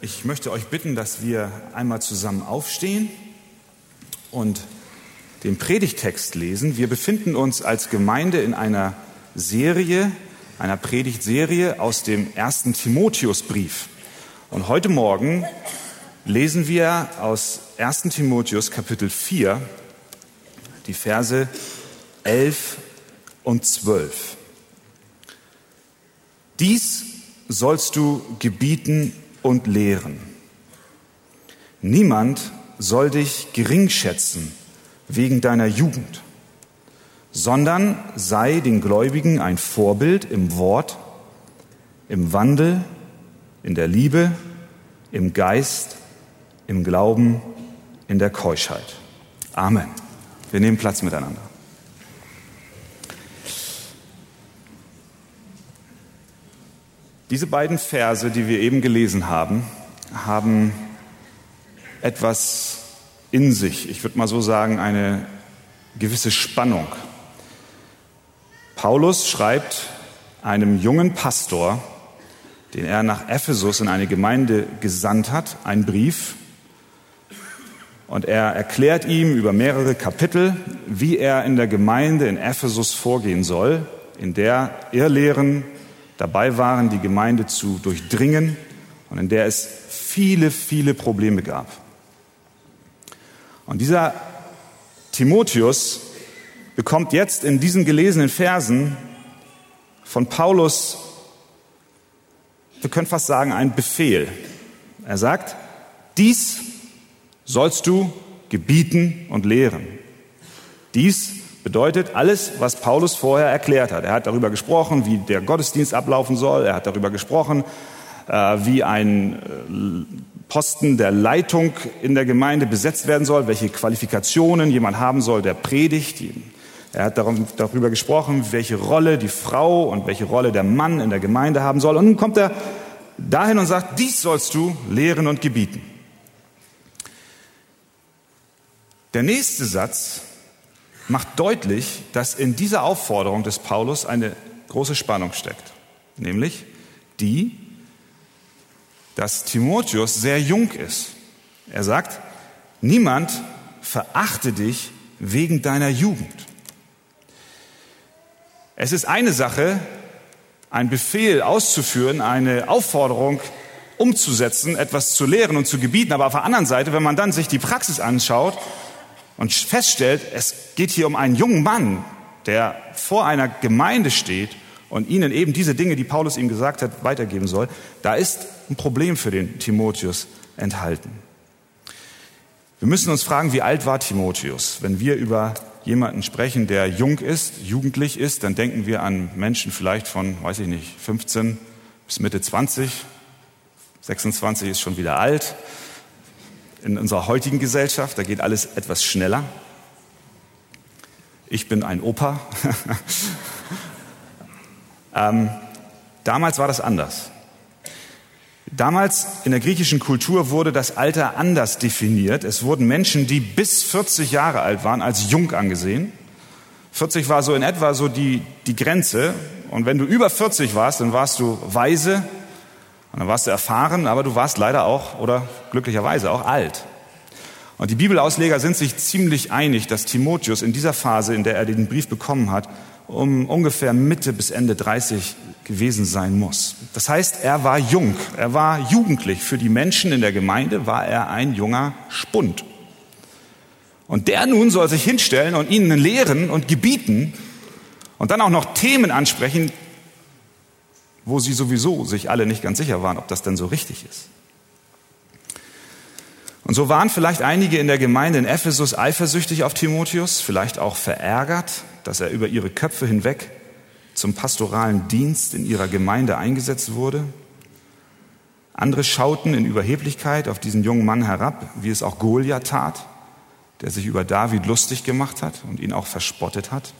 Ich möchte euch bitten, dass wir einmal zusammen aufstehen und den Predigtext lesen. Wir befinden uns als Gemeinde in einer Serie, einer Predigtserie aus dem ersten Timotheusbrief. Und heute Morgen lesen wir aus 1. Timotheus Kapitel 4 die Verse 11 und 12. Dies sollst du gebieten und lehren. Niemand soll dich gering schätzen wegen deiner Jugend, sondern sei den Gläubigen ein Vorbild im Wort, im Wandel, in der Liebe, im Geist, im Glauben, in der Keuschheit. Amen. Wir nehmen Platz miteinander. Diese beiden Verse, die wir eben gelesen haben, haben etwas in sich. Ich würde mal so sagen, eine gewisse Spannung. Paulus schreibt einem jungen Pastor, den er nach Ephesus in eine Gemeinde gesandt hat, einen Brief. Und er erklärt ihm über mehrere Kapitel, wie er in der Gemeinde in Ephesus vorgehen soll, in der Irrlehren dabei waren, die Gemeinde zu durchdringen und in der es viele, viele Probleme gab. Und dieser Timotheus bekommt jetzt in diesen gelesenen Versen von Paulus, wir können fast sagen, einen Befehl. Er sagt, dies sollst du gebieten und lehren. Dies Bedeutet alles, was Paulus vorher erklärt hat. Er hat darüber gesprochen, wie der Gottesdienst ablaufen soll. Er hat darüber gesprochen, äh, wie ein äh, Posten der Leitung in der Gemeinde besetzt werden soll, welche Qualifikationen jemand haben soll, der predigt. Er hat darüber gesprochen, welche Rolle die Frau und welche Rolle der Mann in der Gemeinde haben soll. Und nun kommt er dahin und sagt, dies sollst du lehren und gebieten. Der nächste Satz macht deutlich, dass in dieser Aufforderung des Paulus eine große Spannung steckt, nämlich die, dass Timotheus sehr jung ist. Er sagt, niemand verachte dich wegen deiner Jugend. Es ist eine Sache, einen Befehl auszuführen, eine Aufforderung umzusetzen, etwas zu lehren und zu gebieten, aber auf der anderen Seite, wenn man dann sich die Praxis anschaut, und feststellt, es geht hier um einen jungen Mann, der vor einer Gemeinde steht und ihnen eben diese Dinge, die Paulus ihm gesagt hat, weitergeben soll, da ist ein Problem für den Timotheus enthalten. Wir müssen uns fragen, wie alt war Timotheus? Wenn wir über jemanden sprechen, der jung ist, jugendlich ist, dann denken wir an Menschen vielleicht von, weiß ich nicht, 15 bis Mitte 20. 26 ist schon wieder alt in unserer heutigen Gesellschaft, da geht alles etwas schneller. Ich bin ein Opa. ähm, damals war das anders. Damals in der griechischen Kultur wurde das Alter anders definiert. Es wurden Menschen, die bis 40 Jahre alt waren, als jung angesehen. 40 war so in etwa so die, die Grenze. Und wenn du über 40 warst, dann warst du weise, und dann warst du erfahren, aber du warst leider auch oder glücklicherweise auch alt. Und die Bibelausleger sind sich ziemlich einig, dass Timotheus in dieser Phase, in der er den Brief bekommen hat, um ungefähr Mitte bis Ende 30 gewesen sein muss. Das heißt, er war jung, er war jugendlich. Für die Menschen in der Gemeinde war er ein junger Spund. Und der nun soll sich hinstellen und ihnen lehren und gebieten und dann auch noch Themen ansprechen, wo sie sowieso sich alle nicht ganz sicher waren, ob das denn so richtig ist. Und so waren vielleicht einige in der Gemeinde in Ephesus eifersüchtig auf Timotheus, vielleicht auch verärgert, dass er über ihre Köpfe hinweg zum pastoralen Dienst in ihrer Gemeinde eingesetzt wurde. Andere schauten in Überheblichkeit auf diesen jungen Mann herab, wie es auch Goliath tat, der sich über David lustig gemacht hat und ihn auch verspottet hat.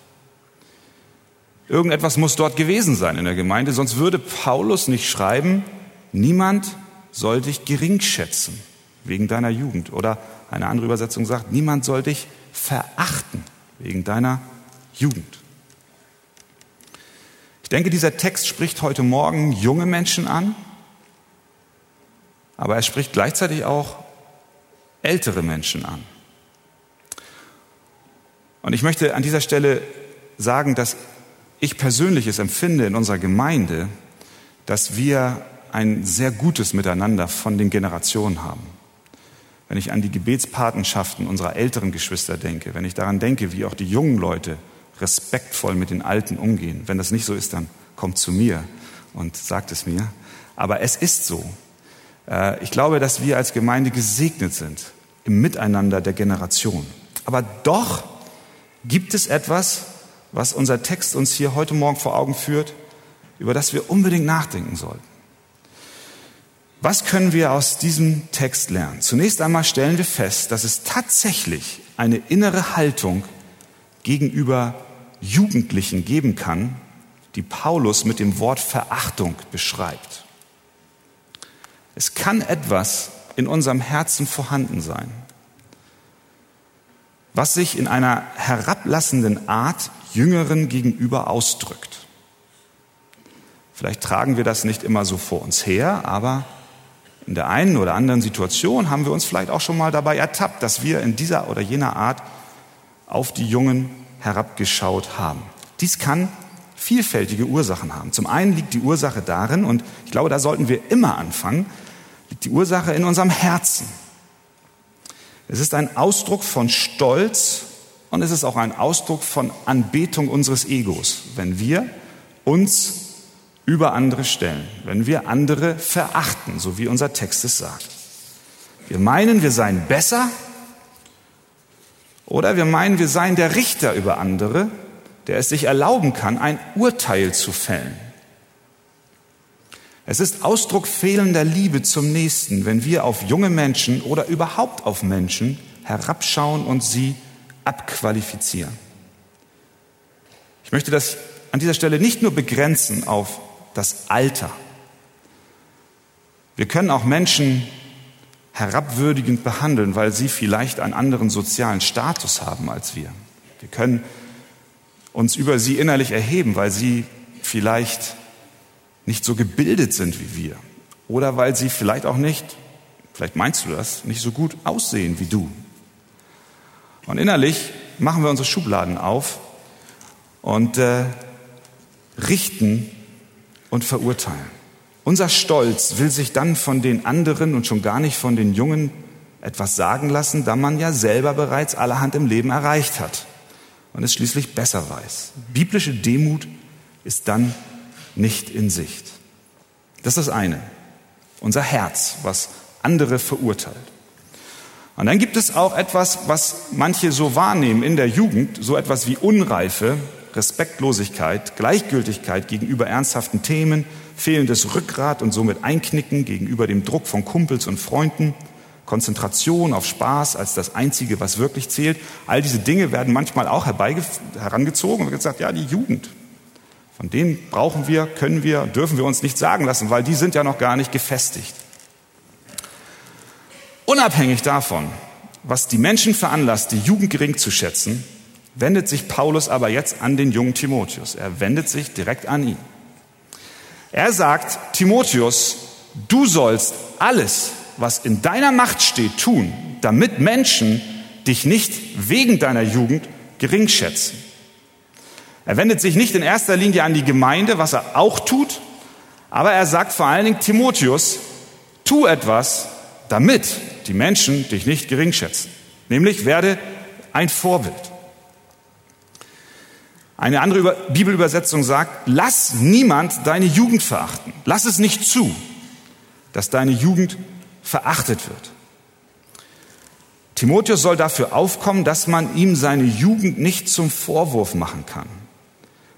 Irgendetwas muss dort gewesen sein in der Gemeinde, sonst würde Paulus nicht schreiben, niemand soll dich gering schätzen wegen deiner Jugend. Oder eine andere Übersetzung sagt, niemand soll dich verachten wegen deiner Jugend. Ich denke, dieser Text spricht heute Morgen junge Menschen an, aber er spricht gleichzeitig auch ältere Menschen an. Und ich möchte an dieser Stelle sagen, dass ich persönlich es empfinde in unserer Gemeinde, dass wir ein sehr gutes Miteinander von den Generationen haben. Wenn ich an die Gebetspatenschaften unserer älteren Geschwister denke, wenn ich daran denke, wie auch die jungen Leute respektvoll mit den Alten umgehen. Wenn das nicht so ist, dann kommt zu mir und sagt es mir. Aber es ist so. Äh, ich glaube, dass wir als Gemeinde gesegnet sind im Miteinander der Generation. Aber doch gibt es etwas, was unser Text uns hier heute Morgen vor Augen führt, über das wir unbedingt nachdenken sollten. Was können wir aus diesem Text lernen? Zunächst einmal stellen wir fest, dass es tatsächlich eine innere Haltung gegenüber Jugendlichen geben kann, die Paulus mit dem Wort Verachtung beschreibt. Es kann etwas in unserem Herzen vorhanden sein, was sich in einer herablassenden Art Jüngeren gegenüber ausdrückt. Vielleicht tragen wir das nicht immer so vor uns her, aber in der einen oder anderen Situation haben wir uns vielleicht auch schon mal dabei ertappt, dass wir in dieser oder jener Art auf die Jungen herabgeschaut haben. Dies kann vielfältige Ursachen haben. Zum einen liegt die Ursache darin, und ich glaube, da sollten wir immer anfangen, liegt die Ursache in unserem Herzen. Es ist ein Ausdruck von Stolz und es ist auch ein Ausdruck von Anbetung unseres Egos, wenn wir uns über andere stellen, wenn wir andere verachten, so wie unser Text es sagt. Wir meinen, wir seien besser oder wir meinen, wir seien der Richter über andere, der es sich erlauben kann, ein Urteil zu fällen. Es ist Ausdruck fehlender Liebe zum Nächsten, wenn wir auf junge Menschen oder überhaupt auf Menschen herabschauen und sie abqualifizieren. Ich möchte das an dieser Stelle nicht nur begrenzen auf das Alter. Wir können auch Menschen herabwürdigend behandeln, weil sie vielleicht einen anderen sozialen Status haben als wir. Wir können uns über sie innerlich erheben, weil sie vielleicht nicht so gebildet sind wie wir oder weil sie vielleicht auch nicht, vielleicht meinst du das, nicht so gut aussehen wie du. Und innerlich machen wir unsere Schubladen auf und äh, richten und verurteilen. Unser Stolz will sich dann von den anderen und schon gar nicht von den Jungen etwas sagen lassen, da man ja selber bereits allerhand im Leben erreicht hat und es schließlich besser weiß. Biblische Demut ist dann nicht in Sicht. Das ist das eine. Unser Herz, was andere verurteilt. Und dann gibt es auch etwas, was manche so wahrnehmen in der Jugend, so etwas wie Unreife, Respektlosigkeit, Gleichgültigkeit gegenüber ernsthaften Themen, fehlendes Rückgrat und somit Einknicken gegenüber dem Druck von Kumpels und Freunden, Konzentration auf Spaß als das Einzige, was wirklich zählt. All diese Dinge werden manchmal auch herangezogen und gesagt, ja, die Jugend, von denen brauchen wir, können wir, dürfen wir uns nicht sagen lassen, weil die sind ja noch gar nicht gefestigt. Unabhängig davon, was die Menschen veranlasst, die Jugend gering zu schätzen, wendet sich Paulus aber jetzt an den jungen Timotheus. Er wendet sich direkt an ihn. Er sagt, Timotheus, du sollst alles, was in deiner Macht steht, tun, damit Menschen dich nicht wegen deiner Jugend gering schätzen. Er wendet sich nicht in erster Linie an die Gemeinde, was er auch tut, aber er sagt vor allen Dingen Timotheus, tu etwas, damit die Menschen dich nicht gering schätzen. Nämlich werde ein Vorbild. Eine andere Bibelübersetzung sagt, lass niemand deine Jugend verachten. Lass es nicht zu, dass deine Jugend verachtet wird. Timotheus soll dafür aufkommen, dass man ihm seine Jugend nicht zum Vorwurf machen kann.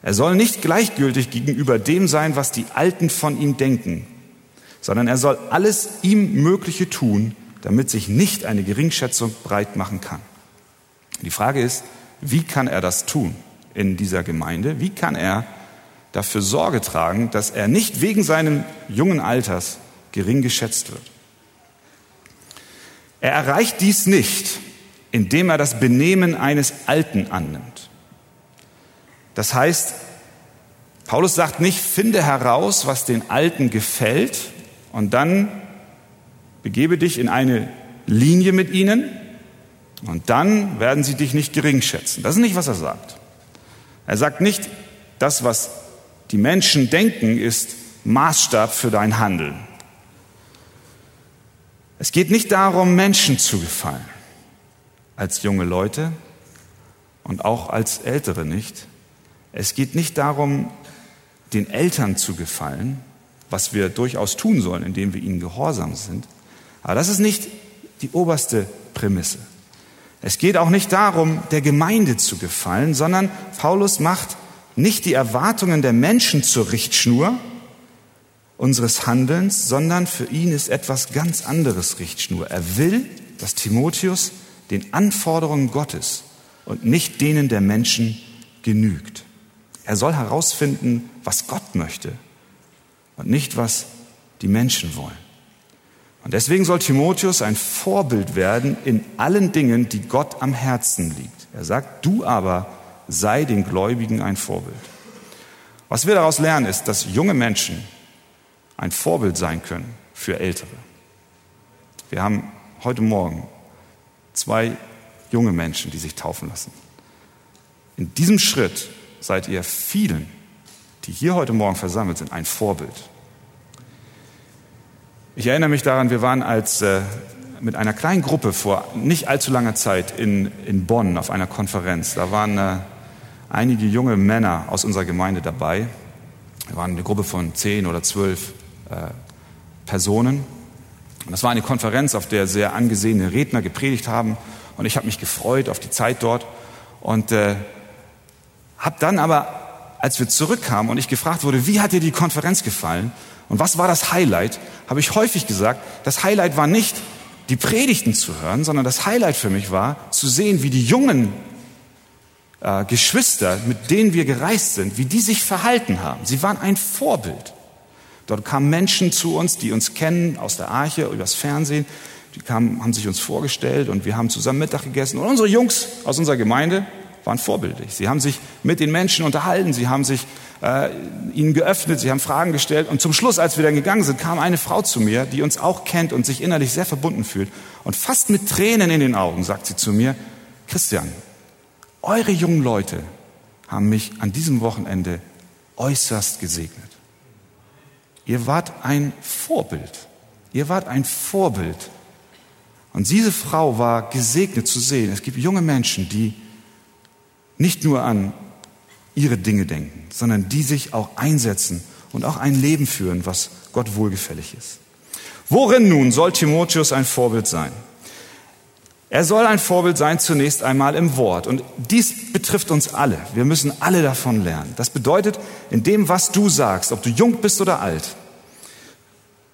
Er soll nicht gleichgültig gegenüber dem sein, was die Alten von ihm denken, sondern er soll alles ihm Mögliche tun, damit sich nicht eine Geringschätzung breit machen kann. Die Frage ist, wie kann er das tun? in dieser Gemeinde? Wie kann er dafür Sorge tragen, dass er nicht wegen seines jungen Alters gering geschätzt wird? Er erreicht dies nicht, indem er das Benehmen eines Alten annimmt. Das heißt, Paulus sagt nicht, finde heraus, was den Alten gefällt und dann begebe dich in eine Linie mit ihnen und dann werden sie dich nicht gering schätzen. Das ist nicht, was er sagt. Er sagt nicht, das, was die Menschen denken, ist Maßstab für dein Handeln. Es geht nicht darum, Menschen zu gefallen, als junge Leute und auch als Ältere nicht. Es geht nicht darum, den Eltern zu gefallen, was wir durchaus tun sollen, indem wir ihnen gehorsam sind. Aber das ist nicht die oberste Prämisse. Es geht auch nicht darum, der Gemeinde zu gefallen, sondern Paulus macht nicht die Erwartungen der Menschen zur Richtschnur unseres Handelns, sondern für ihn ist etwas ganz anderes Richtschnur. Er will, dass Timotheus den Anforderungen Gottes und nicht denen der Menschen genügt. Er soll herausfinden, was Gott möchte und nicht, was die Menschen wollen. Und deswegen soll Timotheus ein Vorbild werden in allen Dingen, die Gott am Herzen liegt. Er sagt, du aber sei den Gläubigen ein Vorbild. Was wir daraus lernen, ist, dass junge Menschen ein Vorbild sein können für Ältere. Wir haben heute Morgen zwei junge Menschen, die sich taufen lassen. In diesem Schritt seid ihr vielen, die hier heute Morgen versammelt sind, ein Vorbild. Ich erinnere mich daran, wir waren als äh, mit einer kleinen Gruppe vor nicht allzu langer Zeit in, in Bonn auf einer Konferenz. Da waren äh, einige junge Männer aus unserer Gemeinde dabei. Wir waren eine Gruppe von zehn oder zwölf äh, Personen. Und das war eine Konferenz, auf der sehr angesehene Redner gepredigt haben. Und ich habe mich gefreut auf die Zeit dort. Und äh, habe dann aber, als wir zurückkamen und ich gefragt wurde, wie hat dir die Konferenz gefallen und was war das Highlight, habe ich häufig gesagt, das Highlight war nicht, die Predigten zu hören, sondern das Highlight für mich war, zu sehen, wie die jungen äh, Geschwister, mit denen wir gereist sind, wie die sich verhalten haben. Sie waren ein Vorbild. Dort kamen Menschen zu uns, die uns kennen aus der Arche, übers Fernsehen. Die kamen, haben sich uns vorgestellt und wir haben zusammen Mittag gegessen. Und unsere Jungs aus unserer Gemeinde waren vorbildlich. Sie haben sich mit den Menschen unterhalten, sie haben sich äh, ihnen geöffnet, sie haben Fragen gestellt. Und zum Schluss, als wir dann gegangen sind, kam eine Frau zu mir, die uns auch kennt und sich innerlich sehr verbunden fühlt. Und fast mit Tränen in den Augen sagt sie zu mir, Christian, eure jungen Leute haben mich an diesem Wochenende äußerst gesegnet. Ihr wart ein Vorbild. Ihr wart ein Vorbild. Und diese Frau war gesegnet zu sehen. Es gibt junge Menschen, die nicht nur an ihre Dinge denken, sondern die sich auch einsetzen und auch ein Leben führen, was Gott wohlgefällig ist. Worin nun soll Timotheus ein Vorbild sein? Er soll ein Vorbild sein zunächst einmal im Wort. Und dies betrifft uns alle. Wir müssen alle davon lernen. Das bedeutet, in dem, was du sagst, ob du jung bist oder alt,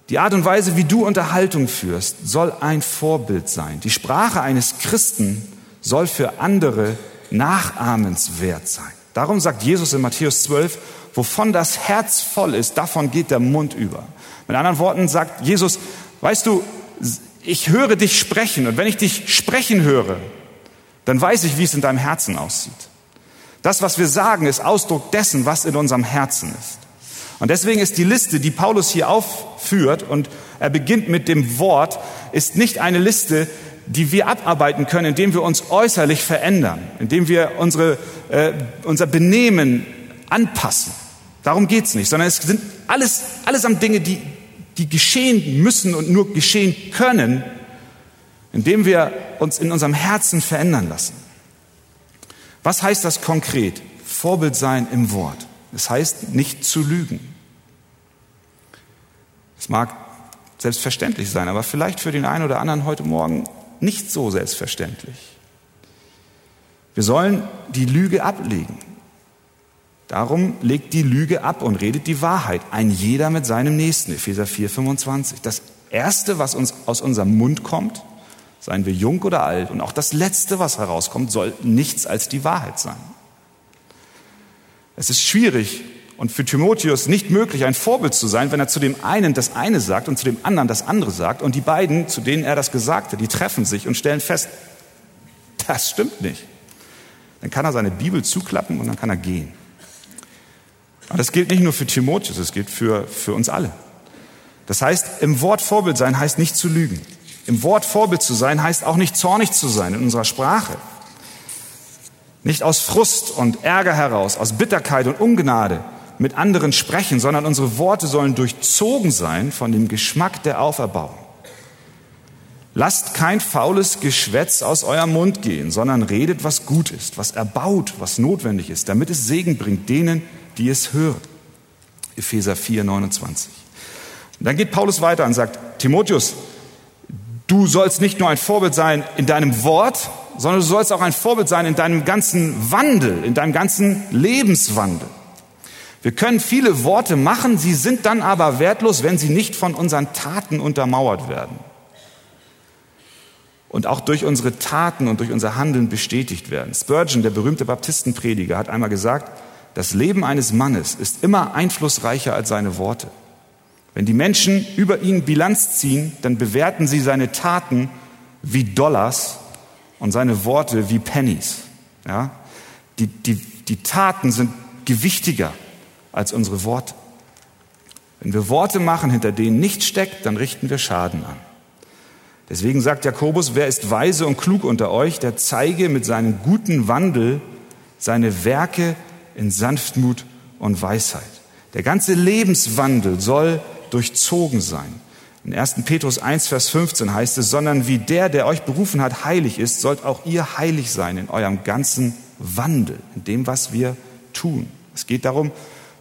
die Art und Weise, wie du Unterhaltung führst, soll ein Vorbild sein. Die Sprache eines Christen soll für andere nachahmenswert sein. Darum sagt Jesus in Matthäus 12, wovon das Herz voll ist, davon geht der Mund über. Mit anderen Worten sagt Jesus, weißt du, ich höre dich sprechen und wenn ich dich sprechen höre, dann weiß ich, wie es in deinem Herzen aussieht. Das, was wir sagen, ist Ausdruck dessen, was in unserem Herzen ist. Und deswegen ist die Liste, die Paulus hier aufführt, und er beginnt mit dem Wort, ist nicht eine Liste, die wir abarbeiten können, indem wir uns äußerlich verändern, indem wir unsere, äh, unser Benehmen anpassen. Darum geht's nicht, sondern es sind alles, allesamt Dinge, die, die geschehen müssen und nur geschehen können, indem wir uns in unserem Herzen verändern lassen. Was heißt das konkret? Vorbild sein im Wort. Es heißt nicht zu lügen. Es mag selbstverständlich sein, aber vielleicht für den einen oder anderen heute Morgen nicht so selbstverständlich. Wir sollen die Lüge ablegen. Darum legt die Lüge ab und redet die Wahrheit. Ein jeder mit seinem Nächsten. Epheser 4, 25. Das Erste, was uns aus unserem Mund kommt, seien wir jung oder alt, und auch das Letzte, was herauskommt, soll nichts als die Wahrheit sein. Es ist schwierig und für Timotheus nicht möglich, ein Vorbild zu sein, wenn er zu dem einen das eine sagt und zu dem anderen das andere sagt und die beiden, zu denen er das Gesagte, die treffen sich und stellen fest, das stimmt nicht. Dann kann er seine Bibel zuklappen und dann kann er gehen. Aber das gilt nicht nur für Timotheus, es gilt für, für uns alle. Das heißt, im Wort Vorbild sein heißt nicht zu lügen. Im Wort Vorbild zu sein heißt auch nicht zornig zu sein in unserer Sprache. Nicht aus Frust und Ärger heraus, aus Bitterkeit und Ungnade mit anderen sprechen, sondern unsere Worte sollen durchzogen sein von dem Geschmack der Auferbauung. Lasst kein faules Geschwätz aus eurem Mund gehen, sondern redet, was gut ist, was erbaut, was notwendig ist, damit es Segen bringt denen, die es hören. Epheser 4, 29. Und dann geht Paulus weiter und sagt, Timotheus, du sollst nicht nur ein Vorbild sein in deinem Wort, sondern du sollst auch ein Vorbild sein in deinem ganzen Wandel, in deinem ganzen Lebenswandel. Wir können viele Worte machen, sie sind dann aber wertlos, wenn sie nicht von unseren Taten untermauert werden und auch durch unsere Taten und durch unser Handeln bestätigt werden. Spurgeon, der berühmte Baptistenprediger, hat einmal gesagt, das Leben eines Mannes ist immer einflussreicher als seine Worte. Wenn die Menschen über ihn Bilanz ziehen, dann bewerten sie seine Taten wie Dollars und seine Worte wie Pennies. Ja? Die, die, die Taten sind gewichtiger als unsere Worte. Wenn wir Worte machen, hinter denen nichts steckt, dann richten wir Schaden an. Deswegen sagt Jakobus, wer ist weise und klug unter euch, der zeige mit seinem guten Wandel seine Werke in Sanftmut und Weisheit. Der ganze Lebenswandel soll durchzogen sein. In 1. Petrus 1, Vers 15 heißt es, sondern wie der, der euch berufen hat, heilig ist, sollt auch ihr heilig sein in eurem ganzen Wandel, in dem, was wir tun. Es geht darum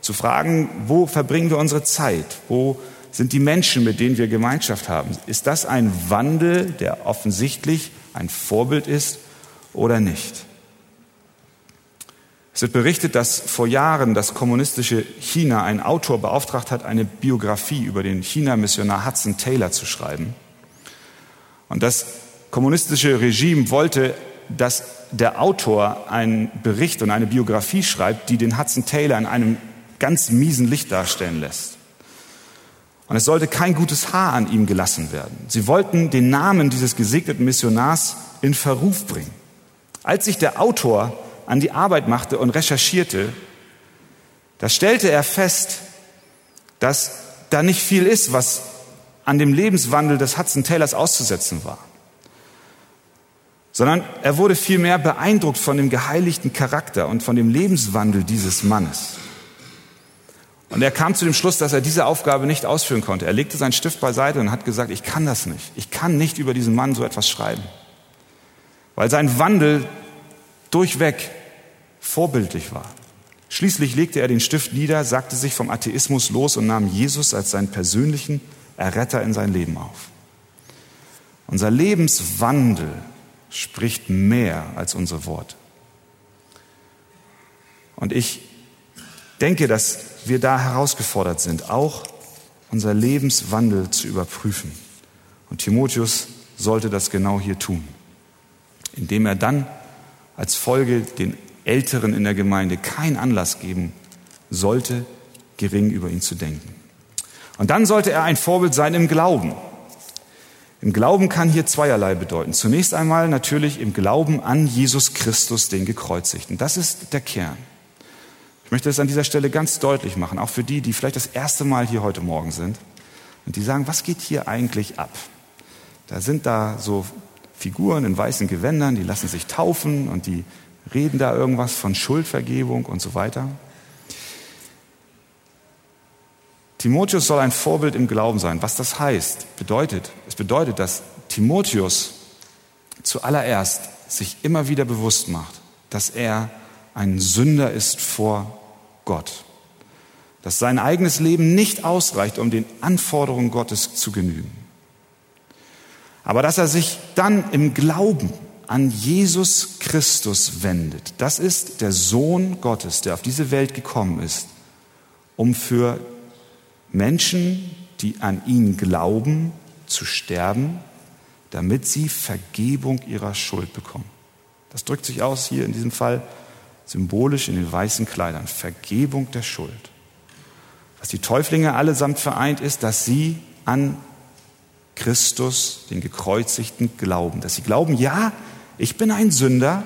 zu fragen, wo verbringen wir unsere Zeit? Wo sind die Menschen, mit denen wir Gemeinschaft haben. Ist das ein Wandel, der offensichtlich ein Vorbild ist oder nicht? Es wird berichtet, dass vor Jahren das kommunistische China einen Autor beauftragt hat, eine Biografie über den China-Missionar Hudson Taylor zu schreiben. Und das kommunistische Regime wollte, dass der Autor einen Bericht und eine Biografie schreibt, die den Hudson Taylor in einem ganz miesen Licht darstellen lässt. Und es sollte kein gutes Haar an ihm gelassen werden. Sie wollten den Namen dieses gesegneten Missionars in Verruf bringen. Als sich der Autor an die Arbeit machte und recherchierte, da stellte er fest, dass da nicht viel ist, was an dem Lebenswandel des Hudson Taylors auszusetzen war, sondern er wurde vielmehr beeindruckt von dem geheiligten Charakter und von dem Lebenswandel dieses Mannes. Und er kam zu dem Schluss, dass er diese Aufgabe nicht ausführen konnte. Er legte seinen Stift beiseite und hat gesagt, ich kann das nicht. Ich kann nicht über diesen Mann so etwas schreiben. Weil sein Wandel durchweg vorbildlich war. Schließlich legte er den Stift nieder, sagte sich vom Atheismus los und nahm Jesus als seinen persönlichen Erretter in sein Leben auf. Unser Lebenswandel spricht mehr als unsere Worte. Und ich denke, dass wir da herausgefordert sind, auch unser Lebenswandel zu überprüfen. Und Timotheus sollte das genau hier tun, indem er dann als Folge den Älteren in der Gemeinde keinen Anlass geben sollte, gering über ihn zu denken. Und dann sollte er ein Vorbild sein im Glauben. Im Glauben kann hier zweierlei bedeuten. Zunächst einmal natürlich im Glauben an Jesus Christus, den Gekreuzigten. Das ist der Kern. Ich möchte es an dieser Stelle ganz deutlich machen, auch für die, die vielleicht das erste Mal hier heute Morgen sind und die sagen, was geht hier eigentlich ab? Da sind da so Figuren in weißen Gewändern, die lassen sich taufen und die reden da irgendwas von Schuldvergebung und so weiter. Timotheus soll ein Vorbild im Glauben sein. Was das heißt, bedeutet, es bedeutet, dass Timotheus zuallererst sich immer wieder bewusst macht, dass er ein Sünder ist vor Gott. Dass sein eigenes Leben nicht ausreicht, um den Anforderungen Gottes zu genügen. Aber dass er sich dann im Glauben an Jesus Christus wendet. Das ist der Sohn Gottes, der auf diese Welt gekommen ist, um für Menschen, die an ihn glauben, zu sterben, damit sie Vergebung ihrer Schuld bekommen. Das drückt sich aus hier in diesem Fall symbolisch in den weißen Kleidern, Vergebung der Schuld. Was die Täuflinge allesamt vereint ist, dass sie an Christus, den gekreuzigten, glauben. Dass sie glauben, ja, ich bin ein Sünder,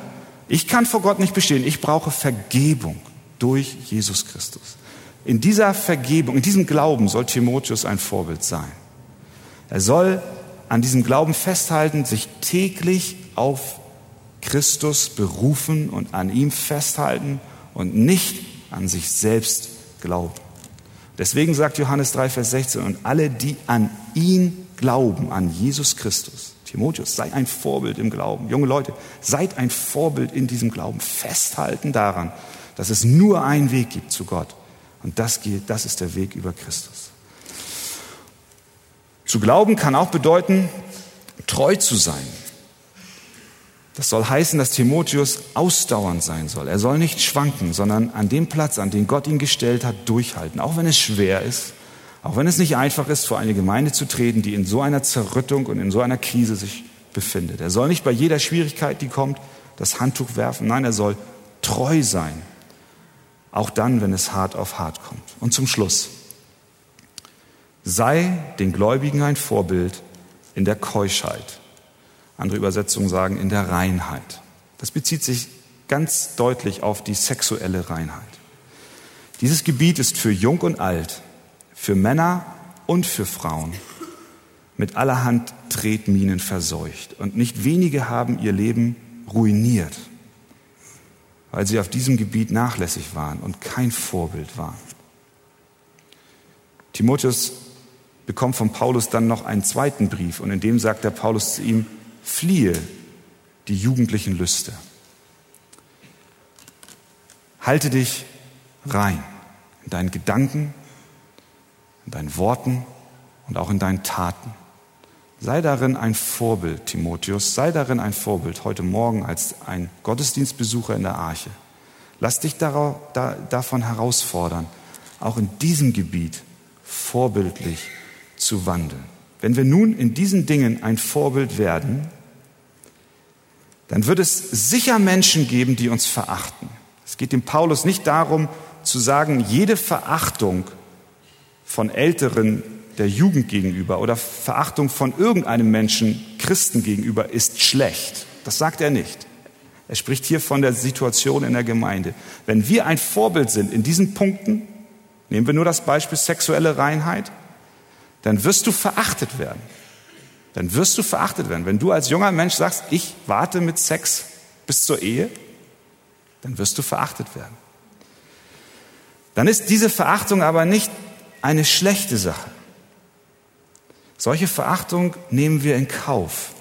ich kann vor Gott nicht bestehen, ich brauche Vergebung durch Jesus Christus. In dieser Vergebung, in diesem Glauben soll Timotheus ein Vorbild sein. Er soll an diesem Glauben festhalten, sich täglich auf Christus berufen und an ihm festhalten und nicht an sich selbst glauben. Deswegen sagt Johannes 3, Vers 16, und alle, die an ihn glauben, an Jesus Christus, Timotheus, sei ein Vorbild im Glauben. Junge Leute, seid ein Vorbild in diesem Glauben. Festhalten daran, dass es nur einen Weg gibt zu Gott. Und das, geht, das ist der Weg über Christus. Zu glauben kann auch bedeuten, treu zu sein. Das soll heißen, dass Timotheus ausdauernd sein soll. Er soll nicht schwanken, sondern an dem Platz, an den Gott ihn gestellt hat, durchhalten. Auch wenn es schwer ist, auch wenn es nicht einfach ist, vor eine Gemeinde zu treten, die in so einer Zerrüttung und in so einer Krise sich befindet. Er soll nicht bei jeder Schwierigkeit, die kommt, das Handtuch werfen. Nein, er soll treu sein. Auch dann, wenn es hart auf hart kommt. Und zum Schluss. Sei den Gläubigen ein Vorbild in der Keuschheit. Andere Übersetzungen sagen in der Reinheit. Das bezieht sich ganz deutlich auf die sexuelle Reinheit. Dieses Gebiet ist für Jung und Alt für Männer und für Frauen mit allerhand Tretminen verseucht. Und nicht wenige haben ihr Leben ruiniert, weil sie auf diesem Gebiet nachlässig waren und kein Vorbild waren. Timotheus bekommt von Paulus dann noch einen zweiten Brief und in dem sagt der Paulus zu ihm, fliehe die jugendlichen Lüste. Halte dich rein in deinen Gedanken, in deinen Worten und auch in deinen Taten. Sei darin ein Vorbild, Timotheus, sei darin ein Vorbild heute Morgen als ein Gottesdienstbesucher in der Arche. Lass dich darauf, da, davon herausfordern, auch in diesem Gebiet vorbildlich zu wandeln. Wenn wir nun in diesen Dingen ein Vorbild werden, dann wird es sicher Menschen geben, die uns verachten. Es geht dem Paulus nicht darum zu sagen, jede Verachtung von Älteren der Jugend gegenüber oder Verachtung von irgendeinem Menschen Christen gegenüber ist schlecht. Das sagt er nicht. Er spricht hier von der Situation in der Gemeinde. Wenn wir ein Vorbild sind in diesen Punkten, nehmen wir nur das Beispiel sexuelle Reinheit, dann wirst du verachtet werden. Dann wirst du verachtet werden. Wenn du als junger Mensch sagst, ich warte mit Sex bis zur Ehe, dann wirst du verachtet werden. Dann ist diese Verachtung aber nicht eine schlechte Sache. Solche Verachtung nehmen wir in Kauf,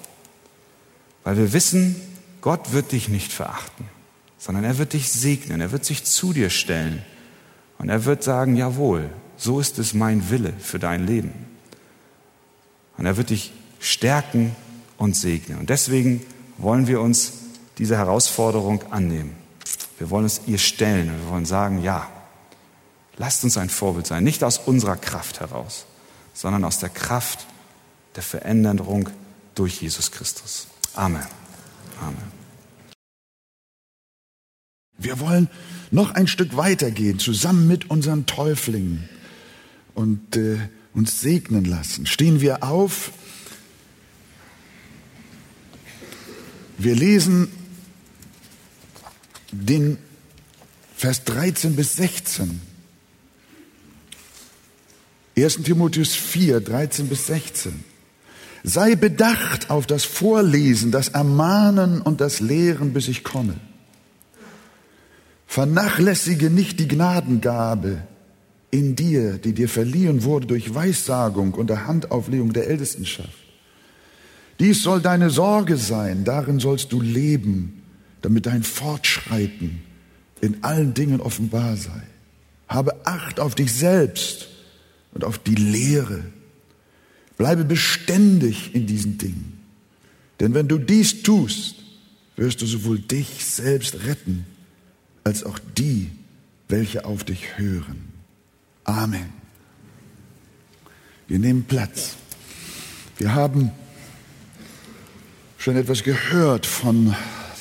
weil wir wissen, Gott wird dich nicht verachten, sondern er wird dich segnen, er wird sich zu dir stellen und er wird sagen, jawohl, so ist es mein Wille für dein Leben. Und er wird dich stärken und segnen. Und deswegen wollen wir uns diese Herausforderung annehmen. Wir wollen es ihr stellen wir wollen sagen, ja, Lasst uns ein Vorbild sein, nicht aus unserer Kraft heraus, sondern aus der Kraft der Veränderung durch Jesus Christus. Amen. Amen. Wir wollen noch ein Stück weitergehen, zusammen mit unseren Täuflingen und äh, uns segnen lassen. Stehen wir auf. Wir lesen den Vers 13 bis 16. 1 Timotheus 4, 13 bis 16. Sei bedacht auf das Vorlesen, das Ermahnen und das Lehren, bis ich komme. Vernachlässige nicht die Gnadengabe in dir, die dir verliehen wurde durch Weissagung und der Handauflegung der Ältestenschaft. Dies soll deine Sorge sein, darin sollst du leben, damit dein Fortschreiten in allen Dingen offenbar sei. Habe Acht auf dich selbst und auf die Lehre. Bleibe beständig in diesen Dingen. Denn wenn du dies tust, wirst du sowohl dich selbst retten, als auch die, welche auf dich hören. Amen. Wir nehmen Platz. Wir haben schon etwas gehört von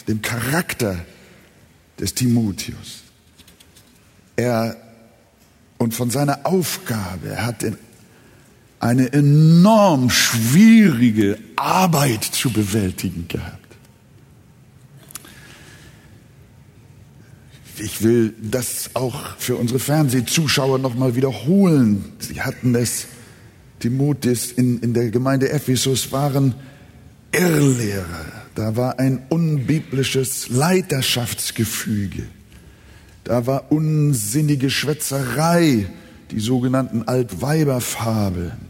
dem Charakter des Timotheus. Er und von seiner Aufgabe. Er hat eine enorm schwierige Arbeit zu bewältigen gehabt. Ich will das auch für unsere Fernsehzuschauer nochmal wiederholen. Sie hatten es, Timotheus in, in der Gemeinde Ephesus waren Irrlehrer. Da war ein unbiblisches Leiterschaftsgefüge. Da war unsinnige Schwätzerei, die sogenannten Altweiberfabeln.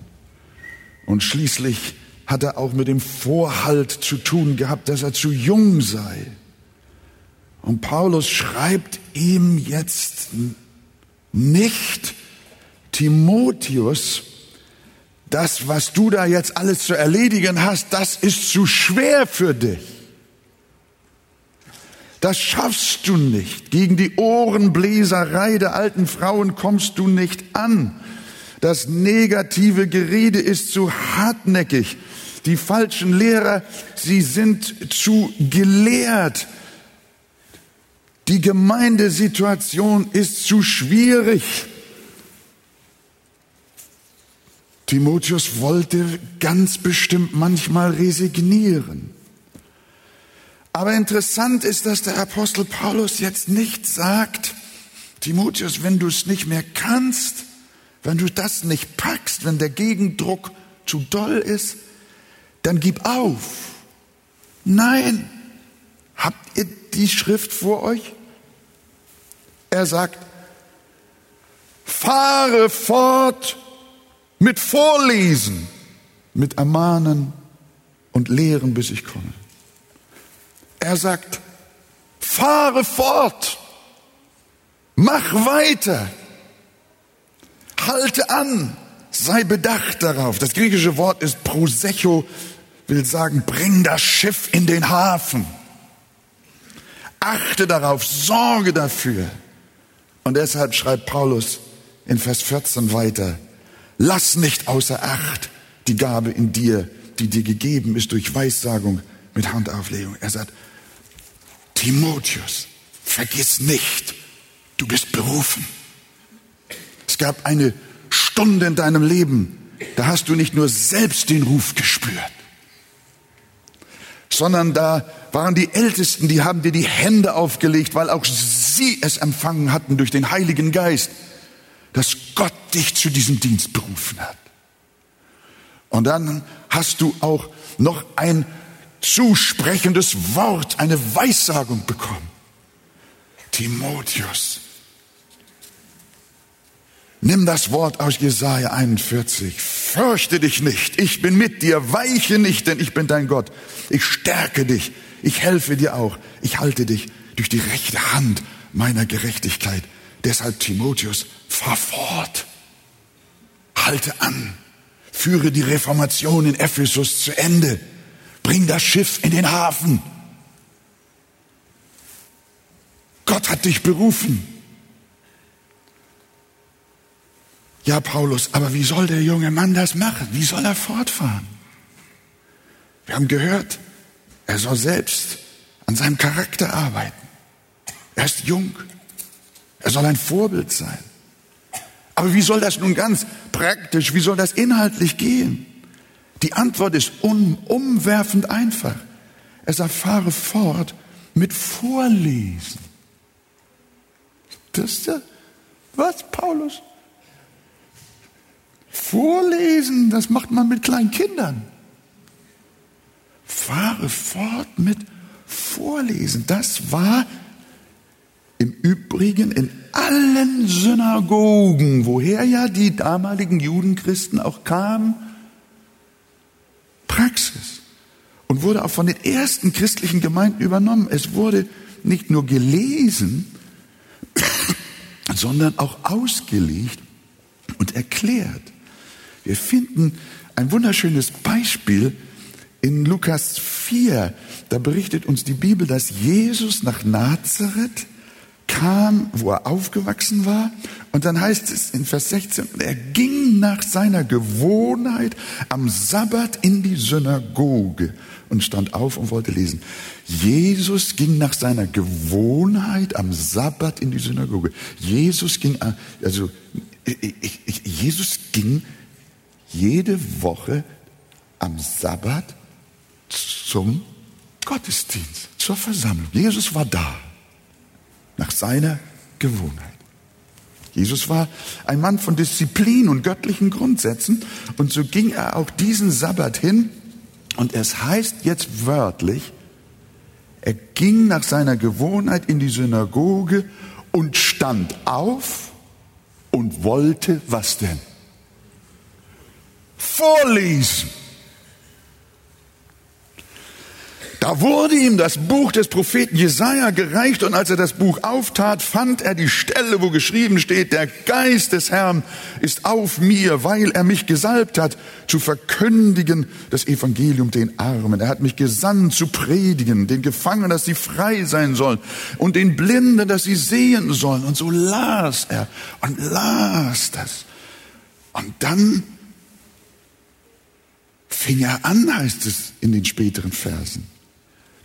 Und schließlich hat er auch mit dem Vorhalt zu tun gehabt, dass er zu jung sei. Und Paulus schreibt ihm jetzt nicht, Timotheus, das, was du da jetzt alles zu erledigen hast, das ist zu schwer für dich. Das schaffst du nicht. Gegen die Ohrenbläserei der alten Frauen kommst du nicht an. Das negative Gerede ist zu hartnäckig. Die falschen Lehrer, sie sind zu gelehrt. Die Gemeindesituation ist zu schwierig. Timotheus wollte ganz bestimmt manchmal resignieren. Aber interessant ist, dass der Apostel Paulus jetzt nicht sagt, Timotheus, wenn du es nicht mehr kannst, wenn du das nicht packst, wenn der Gegendruck zu doll ist, dann gib auf. Nein. Habt ihr die Schrift vor euch? Er sagt, fahre fort mit Vorlesen, mit Ermahnen und Lehren, bis ich komme. Er sagt, fahre fort, mach weiter, halte an, sei bedacht darauf. Das griechische Wort ist prosecho, will sagen, bring das Schiff in den Hafen. Achte darauf, sorge dafür. Und deshalb schreibt Paulus in Vers 14 weiter, lass nicht außer Acht die Gabe in dir, die dir gegeben ist durch Weissagung mit Handauflegung. Er sagt, Timotheus, vergiss nicht, du bist berufen. Es gab eine Stunde in deinem Leben, da hast du nicht nur selbst den Ruf gespürt, sondern da waren die Ältesten, die haben dir die Hände aufgelegt, weil auch sie es empfangen hatten durch den Heiligen Geist, dass Gott dich zu diesem Dienst berufen hat. Und dann hast du auch noch ein zusprechendes Wort, eine Weissagung bekommen. Timotheus, Nimm das Wort aus Jesaja 41. Fürchte dich nicht. Ich bin mit dir. Weiche nicht, denn ich bin dein Gott. Ich stärke dich. Ich helfe dir auch. Ich halte dich durch die rechte Hand meiner Gerechtigkeit. Deshalb, Timotheus, fahr fort. Halte an. Führe die Reformation in Ephesus zu Ende. Bring das Schiff in den Hafen. Gott hat dich berufen. Ja, Paulus, aber wie soll der junge Mann das machen? Wie soll er fortfahren? Wir haben gehört, er soll selbst an seinem Charakter arbeiten. Er ist jung. Er soll ein Vorbild sein. Aber wie soll das nun ganz praktisch, wie soll das inhaltlich gehen? Die Antwort ist um, umwerfend einfach. Er sagt, fahre fort mit Vorlesen. Das ist ja, was, Paulus? Vorlesen, das macht man mit kleinen Kindern. Fahre fort mit Vorlesen. Das war im Übrigen in allen Synagogen, woher ja die damaligen Judenchristen auch kamen, Praxis. Und wurde auch von den ersten christlichen Gemeinden übernommen. Es wurde nicht nur gelesen, sondern auch ausgelegt und erklärt. Wir finden ein wunderschönes Beispiel in Lukas 4. Da berichtet uns die Bibel, dass Jesus nach Nazareth kam, wo er aufgewachsen war. Und dann heißt es in Vers 16, er ging nach seiner Gewohnheit am Sabbat in die Synagoge und stand auf und wollte lesen. Jesus ging nach seiner Gewohnheit am Sabbat in die Synagoge. Jesus ging, also Jesus ging jede Woche am Sabbat zum Gottesdienst, zur Versammlung. Jesus war da. nach seiner Gewohnheit. Jesus war ein Mann von Disziplin und göttlichen Grundsätzen und so ging er auch diesen Sabbat hin und es heißt jetzt wörtlich, er ging nach seiner Gewohnheit in die Synagoge und stand auf und wollte was denn? Vorlesen. Da wurde ihm das Buch des Propheten Jesaja gereicht und als er das Buch auftat, fand er die Stelle, wo geschrieben steht, der Geist des Herrn ist auf mir, weil er mich gesalbt hat, zu verkündigen das Evangelium den Armen. Er hat mich gesandt zu predigen, den Gefangenen, dass sie frei sein sollen und den Blinden, dass sie sehen sollen. Und so las er und las das. Und dann fing er an, heißt es in den späteren Versen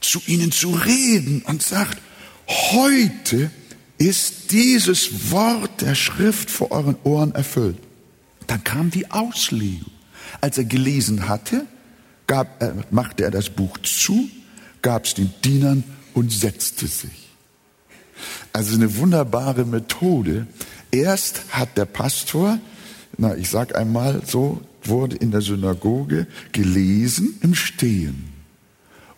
zu ihnen zu reden und sagt, heute ist dieses Wort der Schrift vor euren Ohren erfüllt. Dann kam die Auslegung. Als er gelesen hatte, gab, äh, machte er das Buch zu, gab es den Dienern und setzte sich. Also eine wunderbare Methode. Erst hat der Pastor, na, ich sag einmal so, wurde in der Synagoge gelesen im Stehen.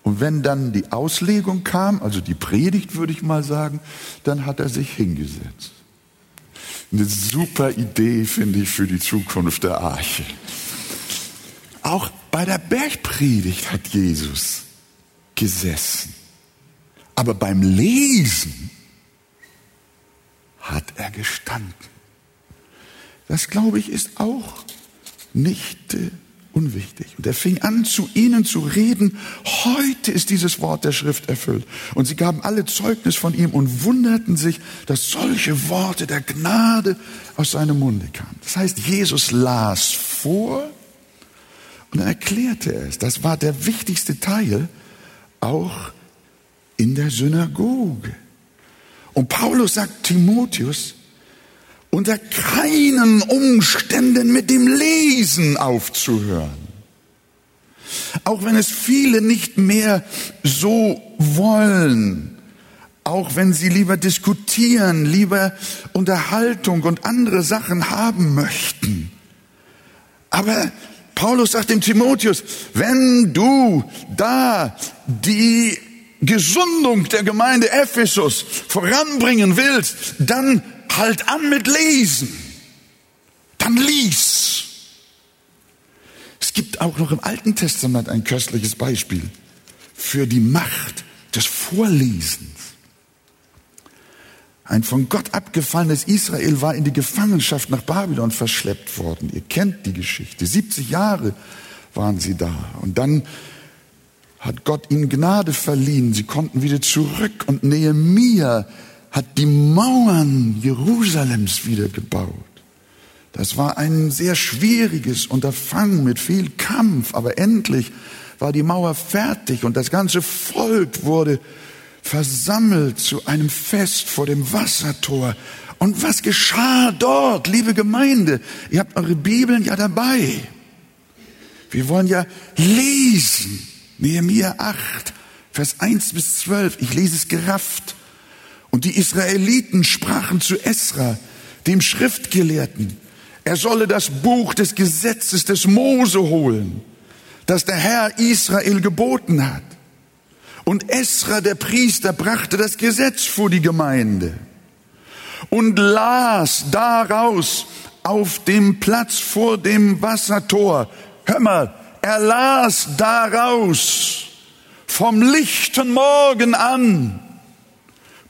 Und wenn dann die Auslegung kam, also die Predigt würde ich mal sagen, dann hat er sich hingesetzt. Eine super Idee finde ich für die Zukunft der Arche. Auch bei der Bergpredigt hat Jesus gesessen. Aber beim Lesen hat er gestanden. Das glaube ich ist auch nicht unwichtig. Und er fing an, zu ihnen zu reden. Heute ist dieses Wort der Schrift erfüllt. Und sie gaben alle Zeugnis von ihm und wunderten sich, dass solche Worte der Gnade aus seinem Munde kamen. Das heißt, Jesus las vor und dann erklärte er es. Das war der wichtigste Teil auch in der Synagoge. Und Paulus sagt Timotheus, unter keinen Umständen mit dem Lesen aufzuhören. Auch wenn es viele nicht mehr so wollen, auch wenn sie lieber diskutieren, lieber Unterhaltung und andere Sachen haben möchten. Aber Paulus sagt dem Timotheus, wenn du da die Gesundung der Gemeinde Ephesus voranbringen willst, dann halt an mit Lesen. Dann lies. Es gibt auch noch im Alten Testament ein köstliches Beispiel für die Macht des Vorlesens. Ein von Gott abgefallenes Israel war in die Gefangenschaft nach Babylon verschleppt worden. Ihr kennt die Geschichte. 70 Jahre waren sie da. Und dann hat Gott ihnen Gnade verliehen. Sie konnten wieder zurück. Und Nehemiah hat die Mauern Jerusalems wieder gebaut. Das war ein sehr schwieriges Unterfangen mit viel Kampf, aber endlich war die Mauer fertig und das ganze Volk wurde versammelt zu einem Fest vor dem Wassertor. Und was geschah dort, liebe Gemeinde? Ihr habt eure Bibeln ja dabei. Wir wollen ja lesen. Nehemiah 8, Vers 1 bis 12. Ich lese es gerafft. Und die Israeliten sprachen zu Esra, dem Schriftgelehrten, er solle das Buch des Gesetzes des Mose holen, das der Herr Israel geboten hat. Und Esra, der Priester, brachte das Gesetz vor die Gemeinde und las daraus auf dem Platz vor dem Wassertor. Hör mal, er las daraus vom lichten Morgen an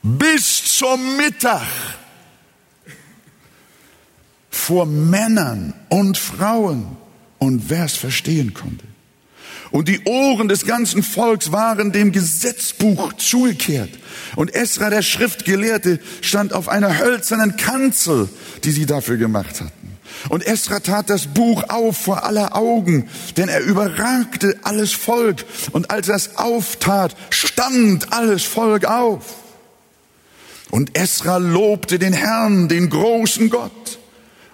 bis zum Mittag vor Männern und Frauen und wer es verstehen konnte. Und die Ohren des ganzen Volks waren dem Gesetzbuch zugekehrt. Und Esra, der Schriftgelehrte, stand auf einer hölzernen Kanzel, die sie dafür gemacht hatten. Und Esra tat das Buch auf vor aller Augen, denn er überragte alles Volk. Und als er es auftat, stand alles Volk auf. Und Esra lobte den Herrn, den großen Gott.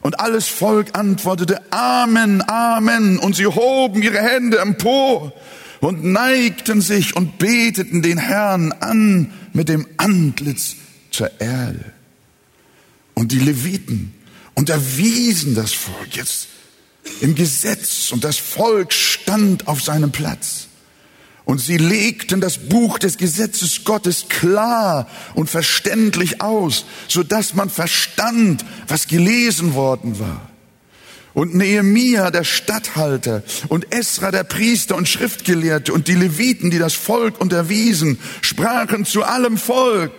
Und alles Volk antwortete Amen, Amen. Und sie hoben ihre Hände empor und neigten sich und beteten den Herrn an mit dem Antlitz zur Erde. Und die Leviten unterwiesen das Volk jetzt im Gesetz und das Volk stand auf seinem Platz. Und sie legten das Buch des Gesetzes Gottes klar und verständlich aus, so dass man verstand, was gelesen worden war. Und Nehemia, der Statthalter, und Esra, der Priester und Schriftgelehrte, und die Leviten, die das Volk unterwiesen, sprachen zu allem Volk,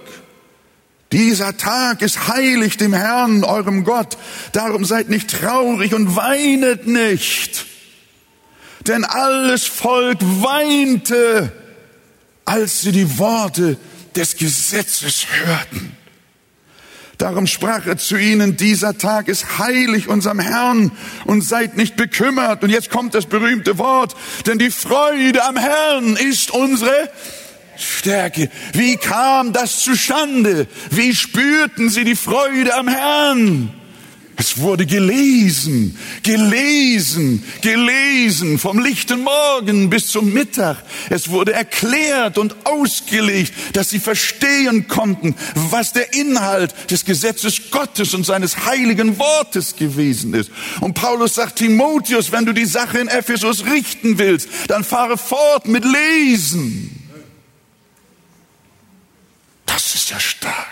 dieser Tag ist heilig dem Herrn, eurem Gott. Darum seid nicht traurig und weinet nicht. Denn alles Volk weinte, als sie die Worte des Gesetzes hörten. Darum sprach er zu ihnen, dieser Tag ist heilig unserem Herrn und seid nicht bekümmert. Und jetzt kommt das berühmte Wort, denn die Freude am Herrn ist unsere Stärke. Wie kam das zustande? Wie spürten sie die Freude am Herrn? Es wurde gelesen, gelesen, gelesen, vom lichten Morgen bis zum Mittag. Es wurde erklärt und ausgelegt, dass sie verstehen konnten, was der Inhalt des Gesetzes Gottes und seines heiligen Wortes gewesen ist. Und Paulus sagt Timotheus, wenn du die Sache in Ephesus richten willst, dann fahre fort mit Lesen. Das ist ja stark.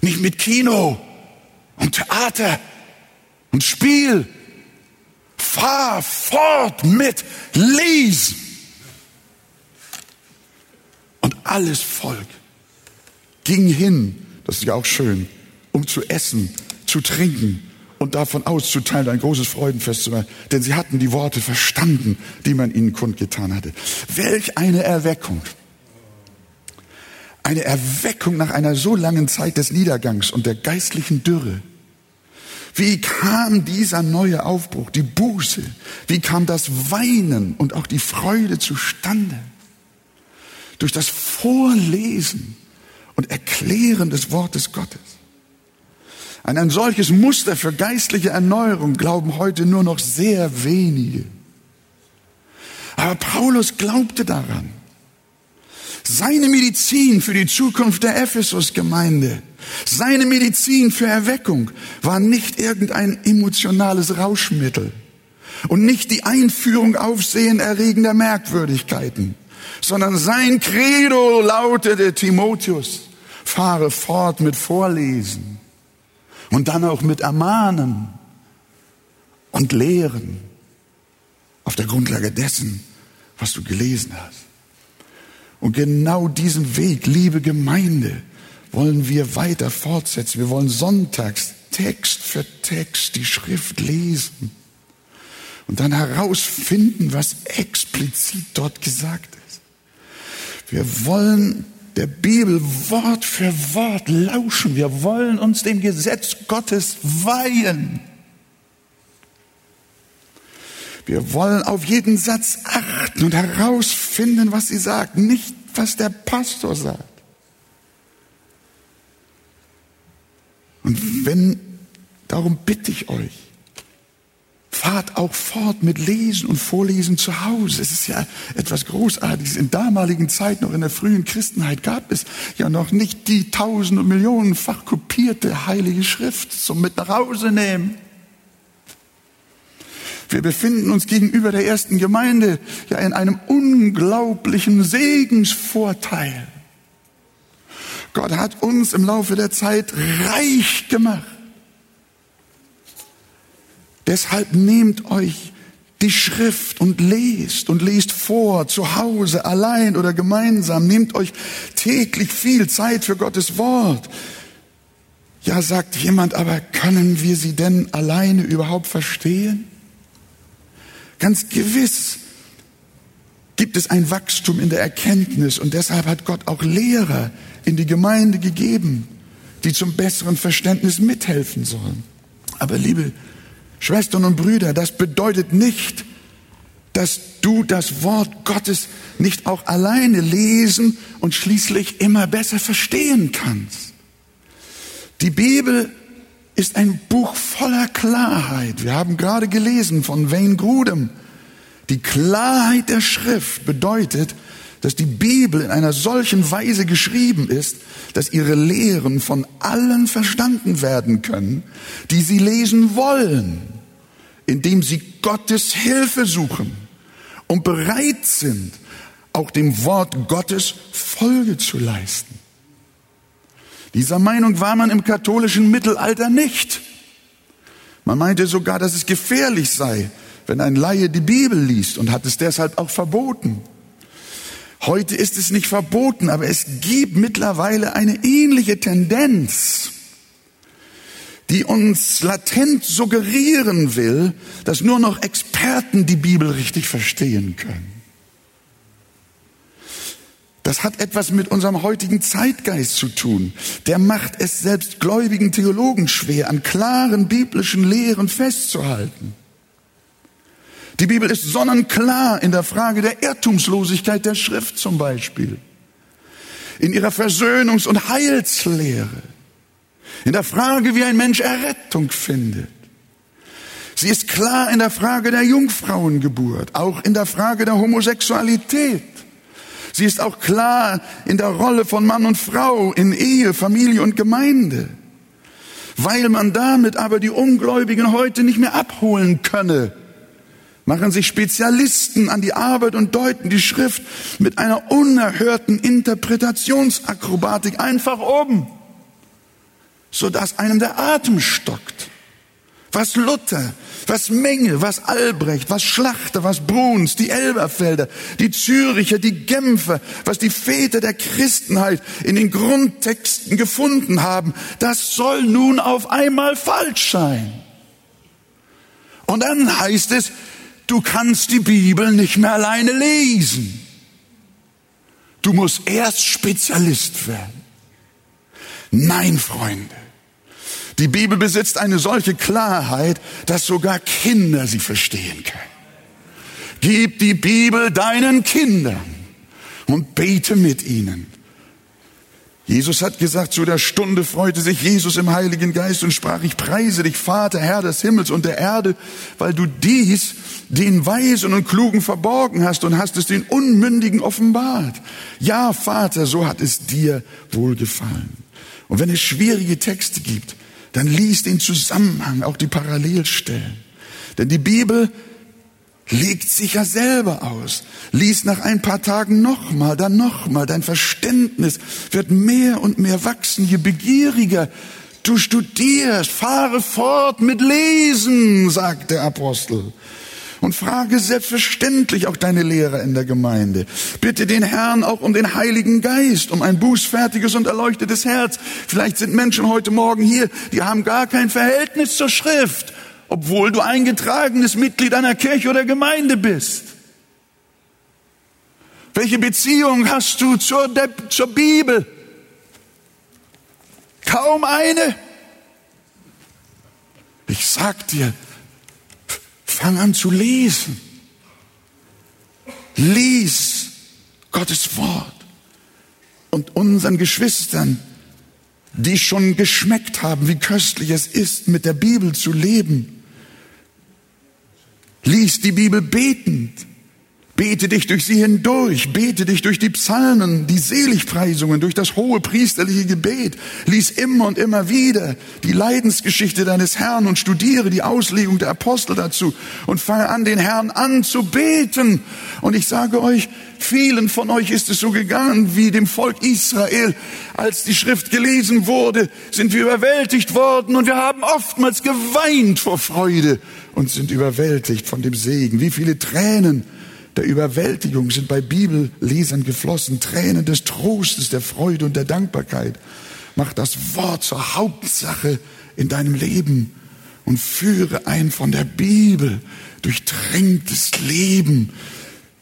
Nicht mit Kino und Theater und Spiel. Fahr fort mit Lesen. Und alles Volk ging hin, das ist ja auch schön, um zu essen, zu trinken und davon auszuteilen, ein großes Freudenfest zu machen. Denn sie hatten die Worte verstanden, die man ihnen kundgetan hatte. Welch eine Erweckung eine Erweckung nach einer so langen Zeit des Niedergangs und der geistlichen Dürre. Wie kam dieser neue Aufbruch, die Buße? Wie kam das Weinen und auch die Freude zustande? Durch das Vorlesen und Erklären des Wortes Gottes. An ein solches Muster für geistliche Erneuerung glauben heute nur noch sehr wenige. Aber Paulus glaubte daran. Seine Medizin für die Zukunft der Ephesus-Gemeinde, seine Medizin für Erweckung war nicht irgendein emotionales Rauschmittel und nicht die Einführung aufsehenerregender Merkwürdigkeiten, sondern sein Credo lautete Timotheus, fahre fort mit Vorlesen und dann auch mit Ermahnen und Lehren auf der Grundlage dessen, was du gelesen hast. Und genau diesen Weg, liebe Gemeinde, wollen wir weiter fortsetzen. Wir wollen sonntags Text für Text die Schrift lesen und dann herausfinden, was explizit dort gesagt ist. Wir wollen der Bibel Wort für Wort lauschen. Wir wollen uns dem Gesetz Gottes weihen. Wir wollen auf jeden Satz achten und herausfinden, was sie sagt, nicht was der Pastor sagt. Und wenn, darum bitte ich euch, fahrt auch fort mit Lesen und Vorlesen zu Hause. Es ist ja etwas Großartiges. In damaligen Zeit, noch in der frühen Christenheit, gab es ja noch nicht die tausend und millionenfach kopierte Heilige Schrift zum mit nach Hause nehmen. Wir befinden uns gegenüber der ersten Gemeinde ja in einem unglaublichen Segensvorteil. Gott hat uns im Laufe der Zeit reich gemacht. Deshalb nehmt euch die Schrift und lest und lest vor, zu Hause, allein oder gemeinsam. Nehmt euch täglich viel Zeit für Gottes Wort. Ja, sagt jemand, aber können wir sie denn alleine überhaupt verstehen? Ganz gewiss gibt es ein Wachstum in der Erkenntnis und deshalb hat Gott auch Lehrer in die Gemeinde gegeben, die zum besseren Verständnis mithelfen sollen. Aber liebe Schwestern und Brüder, das bedeutet nicht, dass du das Wort Gottes nicht auch alleine lesen und schließlich immer besser verstehen kannst. Die Bibel ist ein Buch voller Klarheit. Wir haben gerade gelesen von Wayne Grudem. Die Klarheit der Schrift bedeutet, dass die Bibel in einer solchen Weise geschrieben ist, dass ihre Lehren von allen verstanden werden können, die sie lesen wollen, indem sie Gottes Hilfe suchen und bereit sind, auch dem Wort Gottes Folge zu leisten. Dieser Meinung war man im katholischen Mittelalter nicht. Man meinte sogar, dass es gefährlich sei, wenn ein Laie die Bibel liest und hat es deshalb auch verboten. Heute ist es nicht verboten, aber es gibt mittlerweile eine ähnliche Tendenz, die uns latent suggerieren will, dass nur noch Experten die Bibel richtig verstehen können. Das hat etwas mit unserem heutigen Zeitgeist zu tun. Der macht es selbst gläubigen Theologen schwer, an klaren biblischen Lehren festzuhalten. Die Bibel ist sonnenklar in der Frage der Irrtumslosigkeit der Schrift zum Beispiel. In ihrer Versöhnungs- und Heilslehre. In der Frage, wie ein Mensch Errettung findet. Sie ist klar in der Frage der Jungfrauengeburt, auch in der Frage der Homosexualität. Sie ist auch klar in der Rolle von Mann und Frau in Ehe, Familie und Gemeinde. Weil man damit aber die Ungläubigen heute nicht mehr abholen könne, machen sich Spezialisten an die Arbeit und deuten die Schrift mit einer unerhörten Interpretationsakrobatik einfach um, sodass einem der Atem stockt. Was Luther, was Menge, was Albrecht, was Schlachter, was Bruns, die Elberfelder, die Züricher, die Genfer, was die Väter der Christenheit in den Grundtexten gefunden haben, das soll nun auf einmal falsch sein. Und dann heißt es, du kannst die Bibel nicht mehr alleine lesen. Du musst erst Spezialist werden. Nein, Freunde. Die Bibel besitzt eine solche Klarheit, dass sogar Kinder sie verstehen können. Gib die Bibel deinen Kindern und bete mit ihnen. Jesus hat gesagt, zu der Stunde freute sich Jesus im Heiligen Geist und sprach, ich preise dich, Vater, Herr des Himmels und der Erde, weil du dies den Weisen und Klugen verborgen hast und hast es den Unmündigen offenbart. Ja, Vater, so hat es dir wohlgefallen. Und wenn es schwierige Texte gibt, dann lies den Zusammenhang, auch die Parallelstellen. Denn die Bibel legt sich ja selber aus. Lies nach ein paar Tagen nochmal, dann nochmal. Dein Verständnis wird mehr und mehr wachsen, je begieriger du studierst. Fahre fort mit Lesen, sagt der Apostel. Und frage selbstverständlich auch deine Lehrer in der Gemeinde. Bitte den Herrn auch um den Heiligen Geist, um ein bußfertiges und erleuchtetes Herz. Vielleicht sind Menschen heute Morgen hier, die haben gar kein Verhältnis zur Schrift, obwohl du eingetragenes Mitglied einer Kirche oder Gemeinde bist. Welche Beziehung hast du zur, zur Bibel? Kaum eine. Ich sag dir, Fang an zu lesen. Lies Gottes Wort. Und unseren Geschwistern, die schon geschmeckt haben, wie köstlich es ist, mit der Bibel zu leben, lies die Bibel betend. Bete dich durch sie hindurch, bete dich durch die Psalmen, die Seligpreisungen, durch das hohe priesterliche Gebet. Lies immer und immer wieder die Leidensgeschichte deines Herrn und studiere die Auslegung der Apostel dazu und fange an, den Herrn anzubeten. Und ich sage euch, vielen von euch ist es so gegangen wie dem Volk Israel. Als die Schrift gelesen wurde, sind wir überwältigt worden und wir haben oftmals geweint vor Freude und sind überwältigt von dem Segen. Wie viele Tränen der Überwältigung sind bei Bibellesern geflossen, Tränen des Trostes, der Freude und der Dankbarkeit. Mach das Wort zur Hauptsache in deinem Leben und führe ein von der Bibel durchtränktes Leben.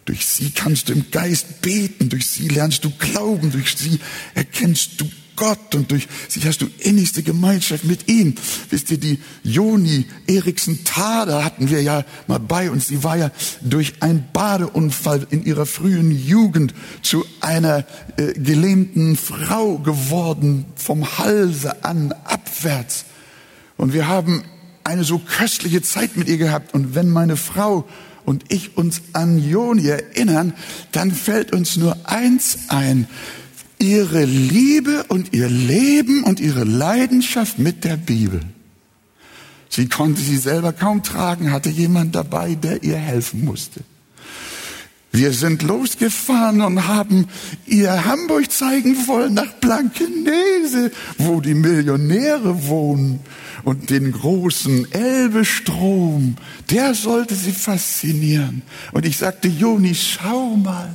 Durch sie kannst du im Geist beten, durch sie lernst du glauben, durch sie erkennst du Gott und durch sie hast du innigste Gemeinschaft mit ihm. Wisst ihr, die Joni Eriksen Tada hatten wir ja mal bei uns. Sie war ja durch einen Badeunfall in ihrer frühen Jugend zu einer äh, gelähmten Frau geworden, vom Halse an abwärts. Und wir haben eine so köstliche Zeit mit ihr gehabt. Und wenn meine Frau und ich uns an Joni erinnern, dann fällt uns nur eins ein. Ihre Liebe und ihr Leben und ihre Leidenschaft mit der Bibel. Sie konnte sie selber kaum tragen, hatte jemand dabei, der ihr helfen musste. Wir sind losgefahren und haben ihr Hamburg zeigen wollen nach Blankenese, wo die Millionäre wohnen und den großen Elbestrom. Der sollte sie faszinieren. Und ich sagte, Joni, schau mal.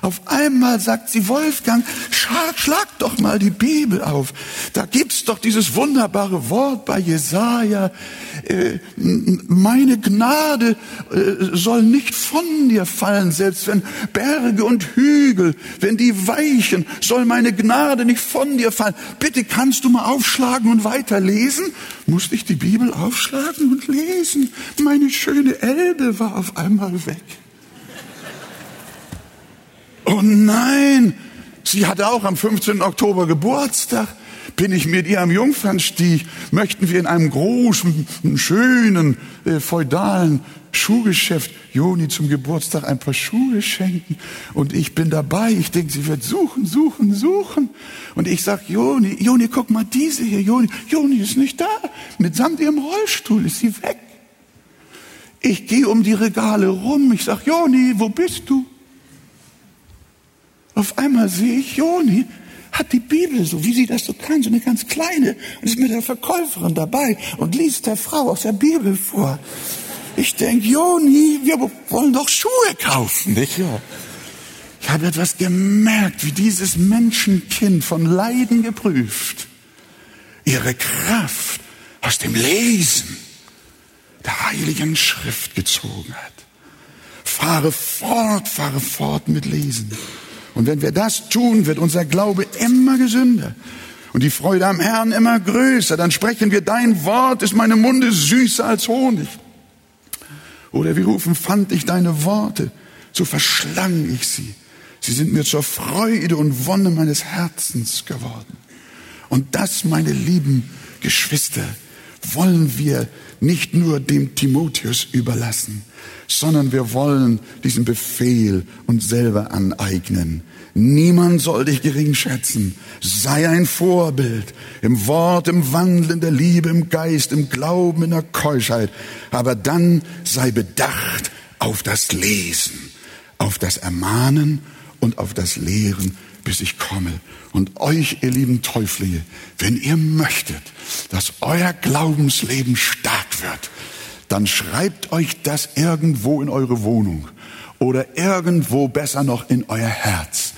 Auf einmal sagt sie, Wolfgang, schlag, schlag doch mal die Bibel auf. Da gibt's doch dieses wunderbare Wort bei Jesaja. Äh, meine Gnade äh, soll nicht von dir fallen, selbst wenn Berge und Hügel, wenn die weichen, soll meine Gnade nicht von dir fallen. Bitte kannst du mal aufschlagen und weiterlesen? Musste ich die Bibel aufschlagen und lesen? Meine schöne Elbe war auf einmal weg. Oh nein, sie hatte auch am 15. Oktober Geburtstag. Bin ich mit ihr am Jungfernstieg, möchten wir in einem großen, schönen, äh, feudalen Schuhgeschäft Joni zum Geburtstag ein paar Schuhe schenken. Und ich bin dabei. Ich denke, sie wird suchen, suchen, suchen. Und ich sag, Joni, Joni, guck mal diese hier. Joni, Joni ist nicht da. Mitsamt ihrem Rollstuhl ist sie weg. Ich gehe um die Regale rum. Ich sag, Joni, wo bist du? Auf einmal sehe ich, Joni hat die Bibel, so wie sie das so kann, so eine ganz kleine, und ist mit der Verkäuferin dabei und liest der Frau aus der Bibel vor. Ich denke, Joni, wir wollen doch Schuhe kaufen, nicht wahr? Ich habe etwas gemerkt, wie dieses Menschenkind von Leiden geprüft, ihre Kraft aus dem Lesen der Heiligen Schrift gezogen hat. Fahre fort, fahre fort mit Lesen. Und wenn wir das tun, wird unser Glaube immer gesünder und die Freude am Herrn immer größer. Dann sprechen wir, dein Wort ist meine Munde süßer als Honig. Oder wir rufen, fand ich deine Worte, so verschlang ich sie. Sie sind mir zur Freude und Wonne meines Herzens geworden. Und das, meine lieben Geschwister, wollen wir nicht nur dem Timotheus überlassen, sondern wir wollen diesen Befehl uns selber aneignen. Niemand soll dich gering schätzen. Sei ein Vorbild im Wort, im Wandel, in der Liebe, im Geist, im Glauben, in der Keuschheit. Aber dann sei bedacht auf das Lesen, auf das Ermahnen und auf das Lehren, bis ich komme. Und euch, ihr lieben Täuflinge, wenn ihr möchtet, dass euer Glaubensleben stark wird, dann schreibt euch das irgendwo in eure Wohnung oder irgendwo besser noch in euer Herz.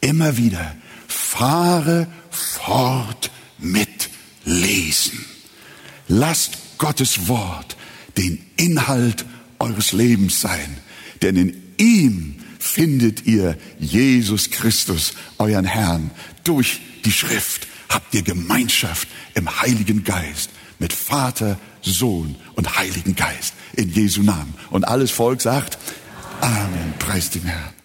Immer wieder, fahre fort mit Lesen. Lasst Gottes Wort den Inhalt eures Lebens sein, denn in ihm findet ihr Jesus Christus, euren Herrn. Durch die Schrift habt ihr Gemeinschaft im Heiligen Geist mit Vater, Sohn und Heiligen Geist in Jesu Namen. Und alles Volk sagt, Amen, preist den Herrn.